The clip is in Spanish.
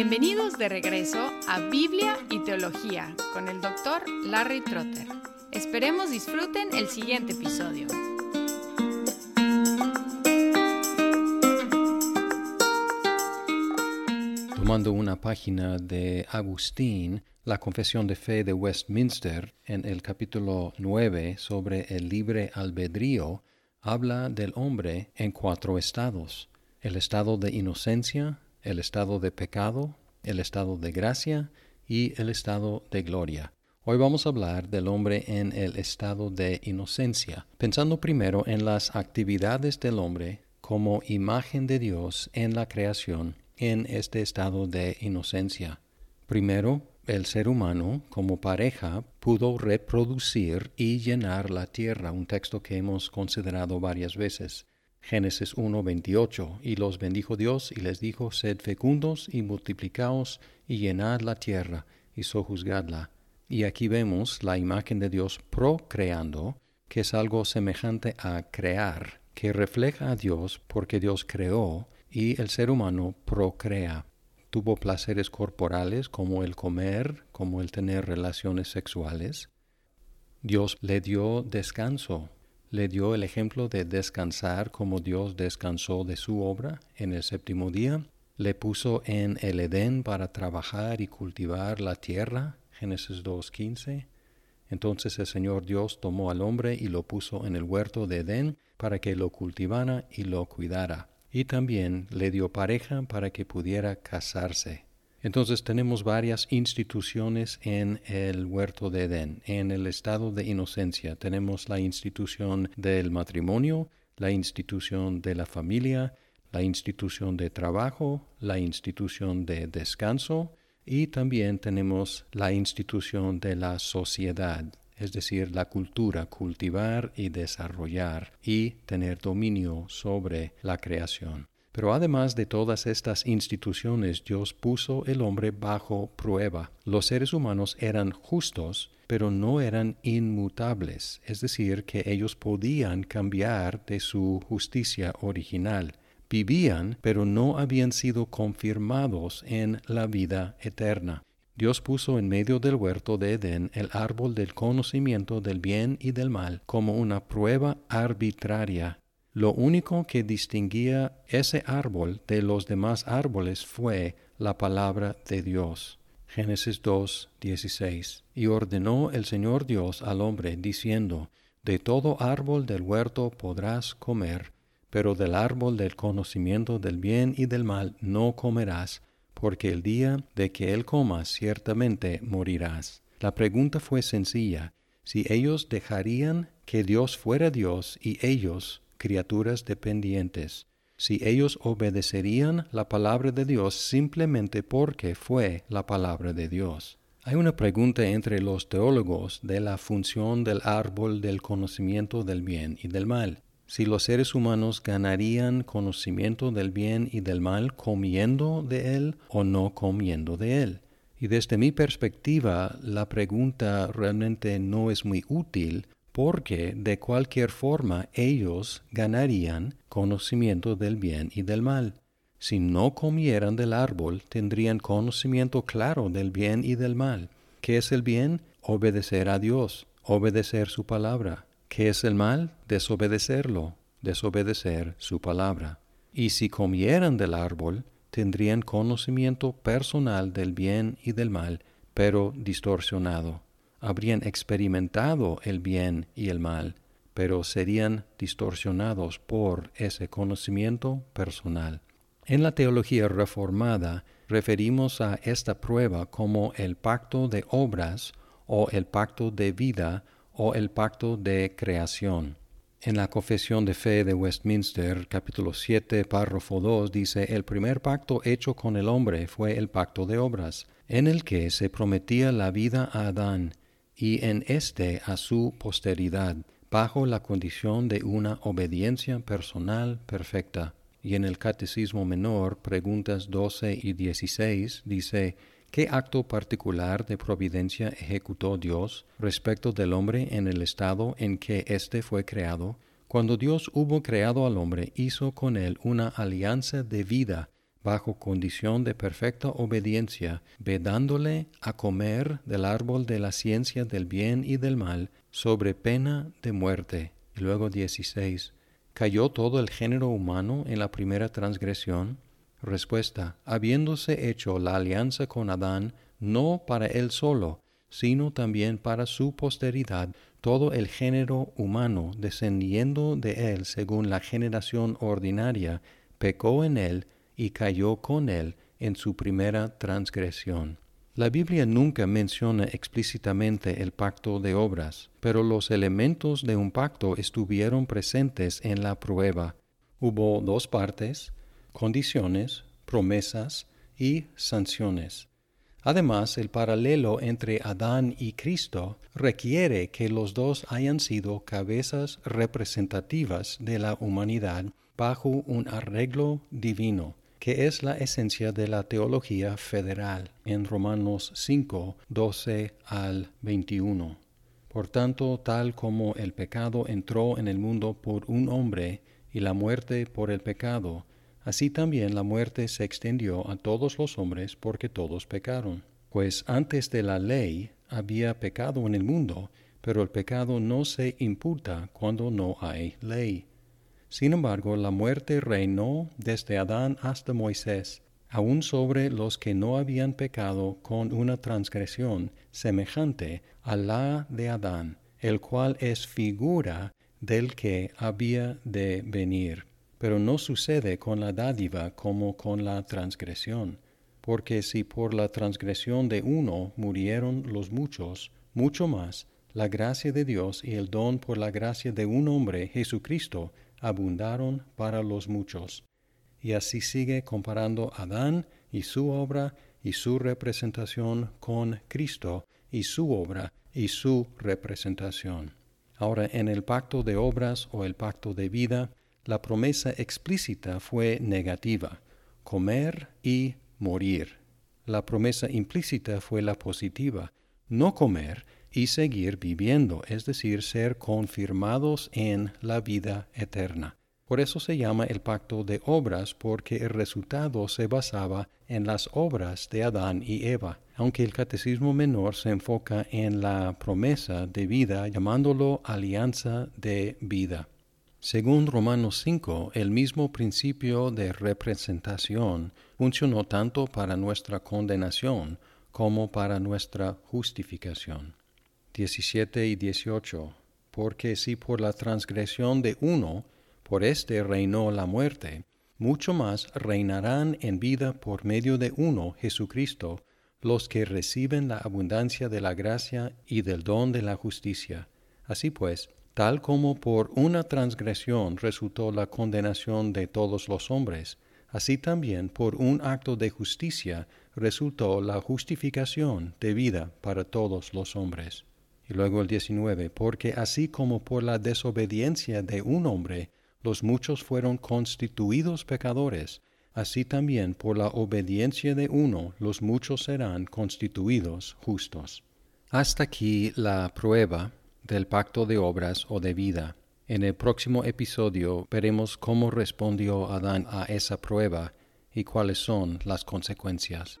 Bienvenidos de regreso a Biblia y Teología con el doctor Larry Trotter. Esperemos disfruten el siguiente episodio. Tomando una página de Agustín, la Confesión de Fe de Westminster, en el capítulo 9 sobre el libre albedrío, habla del hombre en cuatro estados. El estado de inocencia, el estado de pecado, el estado de gracia y el estado de gloria. Hoy vamos a hablar del hombre en el estado de inocencia, pensando primero en las actividades del hombre como imagen de Dios en la creación en este estado de inocencia. Primero, el ser humano como pareja pudo reproducir y llenar la tierra, un texto que hemos considerado varias veces. Génesis 1:28, y los bendijo Dios y les dijo, sed fecundos y multiplicaos y llenad la tierra y sojuzgadla. Y aquí vemos la imagen de Dios procreando, que es algo semejante a crear, que refleja a Dios porque Dios creó y el ser humano procrea. Tuvo placeres corporales como el comer, como el tener relaciones sexuales. Dios le dio descanso le dio el ejemplo de descansar como Dios descansó de su obra en el séptimo día, le puso en el Edén para trabajar y cultivar la tierra, Génesis 2.15. Entonces el Señor Dios tomó al hombre y lo puso en el huerto de Edén para que lo cultivara y lo cuidara. Y también le dio pareja para que pudiera casarse. Entonces tenemos varias instituciones en el huerto de Edén. En el estado de inocencia tenemos la institución del matrimonio, la institución de la familia, la institución de trabajo, la institución de descanso y también tenemos la institución de la sociedad, es decir, la cultura, cultivar y desarrollar y tener dominio sobre la creación. Pero además de todas estas instituciones, Dios puso el hombre bajo prueba. Los seres humanos eran justos, pero no eran inmutables, es decir, que ellos podían cambiar de su justicia original. Vivían, pero no habían sido confirmados en la vida eterna. Dios puso en medio del huerto de Edén el árbol del conocimiento del bien y del mal como una prueba arbitraria lo único que distinguía ese árbol de los demás árboles fue la palabra de Dios. Génesis 2, 16. Y ordenó el Señor Dios al hombre, diciendo, De todo árbol del huerto podrás comer, pero del árbol del conocimiento del bien y del mal no comerás, porque el día de que él comas ciertamente morirás. La pregunta fue sencilla, si ellos dejarían que Dios fuera Dios y ellos criaturas dependientes, si ellos obedecerían la palabra de Dios simplemente porque fue la palabra de Dios. Hay una pregunta entre los teólogos de la función del árbol del conocimiento del bien y del mal. Si los seres humanos ganarían conocimiento del bien y del mal comiendo de él o no comiendo de él. Y desde mi perspectiva, la pregunta realmente no es muy útil porque de cualquier forma ellos ganarían conocimiento del bien y del mal. Si no comieran del árbol, tendrían conocimiento claro del bien y del mal. ¿Qué es el bien? Obedecer a Dios, obedecer su palabra. ¿Qué es el mal? Desobedecerlo, desobedecer su palabra. Y si comieran del árbol, tendrían conocimiento personal del bien y del mal, pero distorsionado habrían experimentado el bien y el mal, pero serían distorsionados por ese conocimiento personal. En la teología reformada referimos a esta prueba como el pacto de obras o el pacto de vida o el pacto de creación. En la Confesión de Fe de Westminster, capítulo 7, párrafo 2, dice, El primer pacto hecho con el hombre fue el pacto de obras, en el que se prometía la vida a Adán y en éste a su posteridad, bajo la condición de una obediencia personal perfecta. Y en el Catecismo Menor, preguntas 12 y 16, dice, ¿Qué acto particular de providencia ejecutó Dios respecto del hombre en el estado en que éste fue creado? Cuando Dios hubo creado al hombre, hizo con él una alianza de vida bajo condición de perfecta obediencia, vedándole a comer del árbol de la ciencia del bien y del mal, sobre pena de muerte. Y luego 16. ¿Cayó todo el género humano en la primera transgresión? Respuesta. Habiéndose hecho la alianza con Adán, no para él solo, sino también para su posteridad, todo el género humano, descendiendo de él según la generación ordinaria, pecó en él y cayó con él en su primera transgresión. La Biblia nunca menciona explícitamente el pacto de obras, pero los elementos de un pacto estuvieron presentes en la prueba. Hubo dos partes, condiciones, promesas y sanciones. Además, el paralelo entre Adán y Cristo requiere que los dos hayan sido cabezas representativas de la humanidad bajo un arreglo divino, que es la esencia de la teología federal en Romanos 5, 12 al 21. Por tanto, tal como el pecado entró en el mundo por un hombre y la muerte por el pecado, Así también la muerte se extendió a todos los hombres porque todos pecaron. Pues antes de la ley había pecado en el mundo, pero el pecado no se imputa cuando no hay ley. Sin embargo, la muerte reinó desde Adán hasta Moisés, aun sobre los que no habían pecado con una transgresión semejante a la de Adán, el cual es figura del que había de venir. Pero no sucede con la dádiva como con la transgresión, porque si por la transgresión de uno murieron los muchos, mucho más la gracia de Dios y el don por la gracia de un hombre, Jesucristo, abundaron para los muchos. Y así sigue comparando Adán y su obra y su representación con Cristo y su obra y su representación. Ahora, en el pacto de obras o el pacto de vida, la promesa explícita fue negativa, comer y morir. La promesa implícita fue la positiva, no comer y seguir viviendo, es decir, ser confirmados en la vida eterna. Por eso se llama el pacto de obras, porque el resultado se basaba en las obras de Adán y Eva, aunque el catecismo menor se enfoca en la promesa de vida, llamándolo alianza de vida. Según Romanos 5, el mismo principio de representación funcionó tanto para nuestra condenación como para nuestra justificación. 17 y 18. Porque si por la transgresión de uno, por éste reinó la muerte, mucho más reinarán en vida por medio de uno, Jesucristo, los que reciben la abundancia de la gracia y del don de la justicia. Así pues, tal como por una transgresión resultó la condenación de todos los hombres, así también por un acto de justicia resultó la justificación de vida para todos los hombres. Y luego el 19, porque así como por la desobediencia de un hombre los muchos fueron constituidos pecadores, así también por la obediencia de uno los muchos serán constituidos justos. Hasta aquí la prueba del pacto de obras o de vida. En el próximo episodio veremos cómo respondió Adán a esa prueba y cuáles son las consecuencias.